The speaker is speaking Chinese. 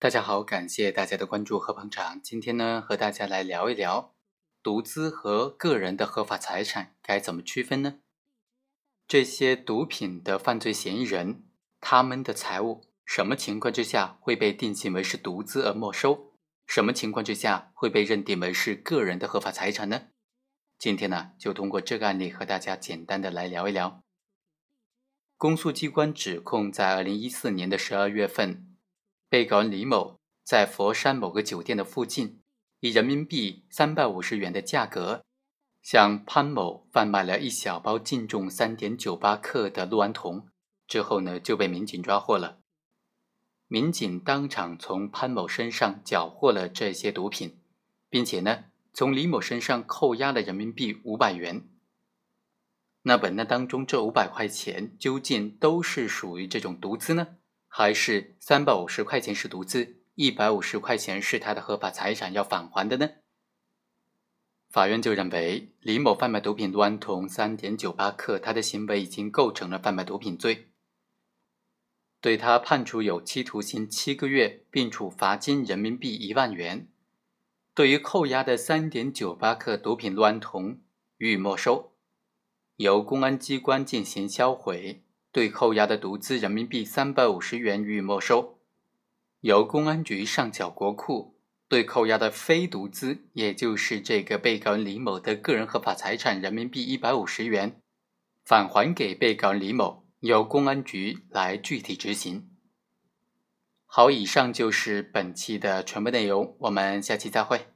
大家好，感谢大家的关注和捧场。今天呢，和大家来聊一聊毒资和个人的合法财产该怎么区分呢？这些毒品的犯罪嫌疑人，他们的财物什么情况之下会被定性为是毒资而没收？什么情况之下会被认定为是个人的合法财产呢？今天呢，就通过这个案例和大家简单的来聊一聊。公诉机关指控，在二零一四年的十二月份。被告人李某在佛山某个酒店的附近，以人民币三百五十元的价格，向潘某贩卖了一小包净重三点九八克的氯胺酮，之后呢就被民警抓获了。民警当场从潘某身上缴获了这些毒品，并且呢从李某身上扣押了人民币五百元。那本案当中这五百块钱究竟都是属于这种毒资呢？还是三百五十块钱是毒资，一百五十块钱是他的合法财产要返还的呢？法院就认为李某贩卖毒品氯胺酮三点九八克，他的行为已经构成了贩卖毒品罪，对他判处有期徒刑七个月，并处罚金人民币一万元。对于扣押的三点九八克毒品氯胺酮予以没收，由公安机关进行销毁。对扣押的毒资人民币三百五十元予以没收，由公安局上缴国库；对扣押的非毒资，也就是这个被告人李某的个人合法财产人民币一百五十元，返还给被告人李某，由公安局来具体执行。好，以上就是本期的全部内容，我们下期再会。